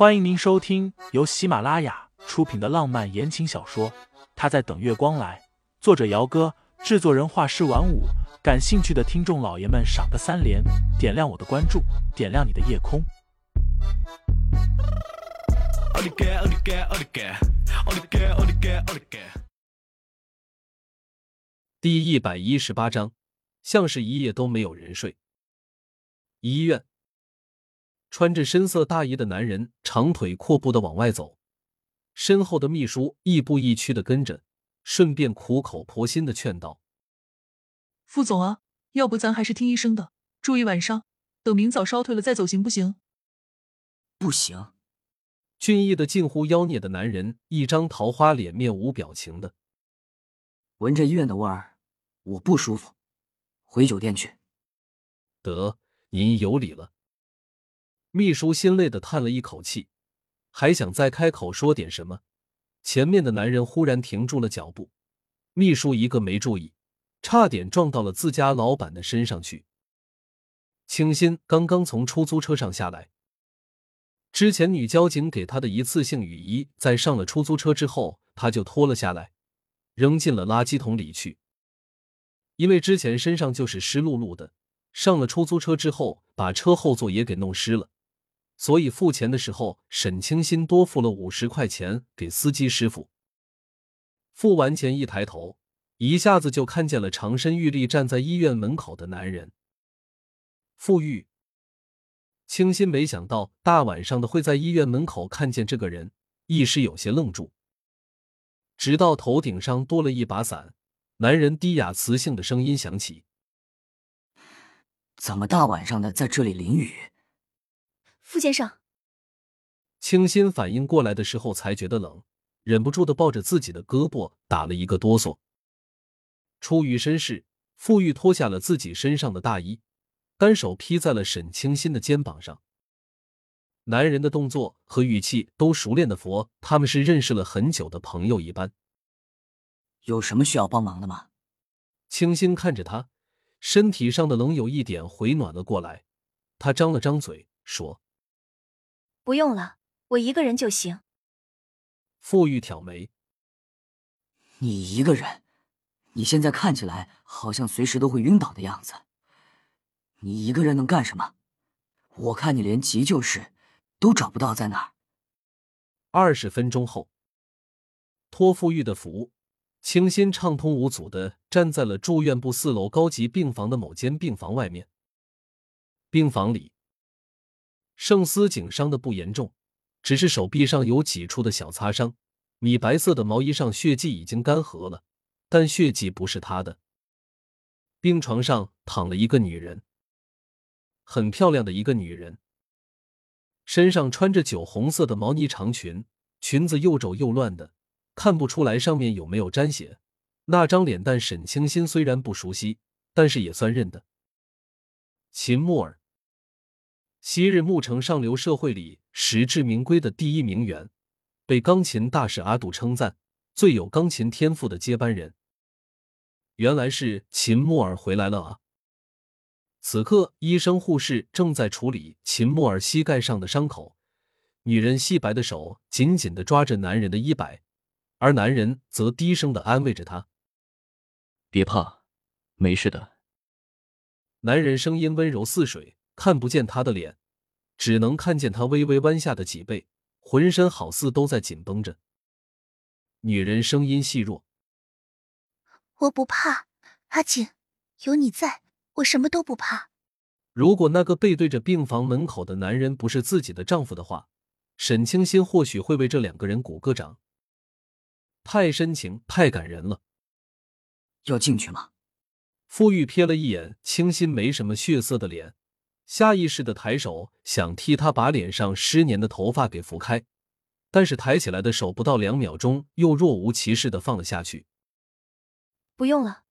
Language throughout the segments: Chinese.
欢迎您收听由喜马拉雅出品的浪漫言情小说《他在等月光来》，作者：姚哥，制作人：画师晚舞。感兴趣的听众老爷们，赏个三连，点亮我的关注，点亮你的夜空。第一百一十八章，像是一夜都没有人睡。医院。穿着深色大衣的男人长腿阔步的往外走，身后的秘书亦步亦趋的跟着，顺便苦口婆心的劝道：“副总啊，要不咱还是听医生的，住一晚上，等明早烧退了再走，行不行？”“不行。”俊逸的近乎妖孽的男人一张桃花脸，面无表情的：“闻着医院的味儿，我不舒服，回酒店去。”“得，您有理了。”秘书心累的叹了一口气，还想再开口说点什么，前面的男人忽然停住了脚步。秘书一个没注意，差点撞到了自家老板的身上去。清新刚刚从出租车上下来，之前女交警给他的一次性雨衣，在上了出租车之后，他就脱了下来，扔进了垃圾桶里去。因为之前身上就是湿漉漉的，上了出租车之后，把车后座也给弄湿了。所以付钱的时候，沈清新多付了五十块钱给司机师傅。付完钱一抬头，一下子就看见了长身玉立站在医院门口的男人。傅玉，清新没想到大晚上的会在医院门口看见这个人，一时有些愣住。直到头顶上多了一把伞，男人低哑磁性的声音响起：“怎么大晚上的在这里淋雨？”傅先生，清新反应过来的时候才觉得冷，忍不住的抱着自己的胳膊打了一个哆嗦。出于绅士，傅玉脱下了自己身上的大衣，单手披在了沈清新的肩膀上。男人的动作和语气都熟练的佛，他们是认识了很久的朋友一般。有什么需要帮忙的吗？清新看着他，身体上的冷有一点回暖了过来。他张了张嘴说。不用了，我一个人就行。傅玉挑眉：“你一个人？你现在看起来好像随时都会晕倒的样子。你一个人能干什么？我看你连急救室都找不到在哪儿。”二十分钟后，托傅玉的福，清新畅通无阻的站在了住院部四楼高级病房的某间病房外面。病房里。盛思景伤的不严重，只是手臂上有几处的小擦伤。米白色的毛衣上血迹已经干涸了，但血迹不是他的。病床上躺了一个女人，很漂亮的一个女人，身上穿着酒红色的毛呢长裙，裙子又皱又乱的，看不出来上面有没有沾血。那张脸蛋，沈清心虽然不熟悉，但是也算认得。秦木儿。昔日牧城上流社会里实至名归的第一名媛，被钢琴大师阿杜称赞最有钢琴天赋的接班人。原来是秦木尔回来了啊！此刻，医生护士正在处理秦木尔膝盖上的伤口，女人细白的手紧紧的抓着男人的衣摆，而男人则低声的安慰着她：“别怕，没事的。”男人声音温柔似水。看不见他的脸，只能看见他微微弯下的脊背，浑身好似都在紧绷着。女人声音细弱：“我不怕，阿锦，有你在，我什么都不怕。”如果那个背对着病房门口的男人不是自己的丈夫的话，沈清心或许会为这两个人鼓个掌。太深情，太感人了。要进去吗？傅玉瞥了一眼清新没什么血色的脸。下意识的抬手想替他把脸上湿黏的头发给拂开，但是抬起来的手不到两秒钟又若无其事的放了下去。不用了。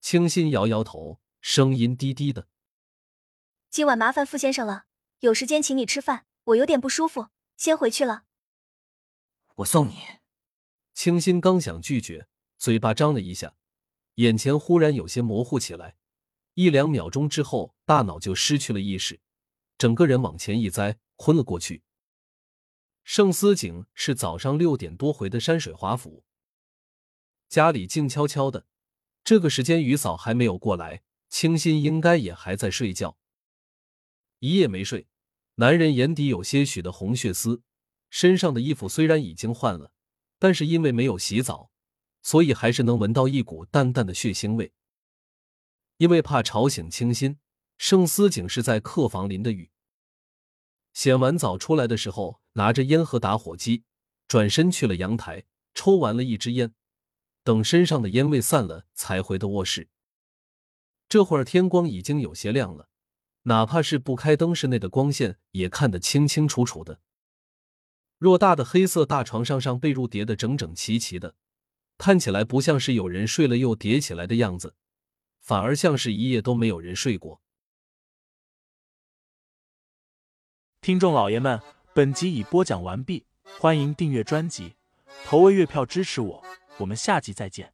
清新摇摇头，声音低低的：“今晚麻烦傅先生了，有时间请你吃饭，我有点不舒服，先回去了。”我送你。清新刚想拒绝，嘴巴张了一下，眼前忽然有些模糊起来。一两秒钟之后，大脑就失去了意识，整个人往前一栽，昏了过去。盛思景是早上六点多回的山水华府，家里静悄悄的。这个时间，于嫂还没有过来，清新应该也还在睡觉。一夜没睡，男人眼底有些许的红血丝，身上的衣服虽然已经换了，但是因为没有洗澡，所以还是能闻到一股淡淡的血腥味。因为怕吵醒清新，盛思景是在客房淋的雨。洗完澡出来的时候，拿着烟和打火机，转身去了阳台，抽完了一支烟，等身上的烟味散了，才回的卧室。这会儿天光已经有些亮了，哪怕是不开灯，室内的光线也看得清清楚楚的。偌大的黑色大床上，上被褥叠得整整齐齐的，看起来不像是有人睡了又叠起来的样子。反而像是一夜都没有人睡过。听众老爷们，本集已播讲完毕，欢迎订阅专辑，投喂月票支持我，我们下集再见。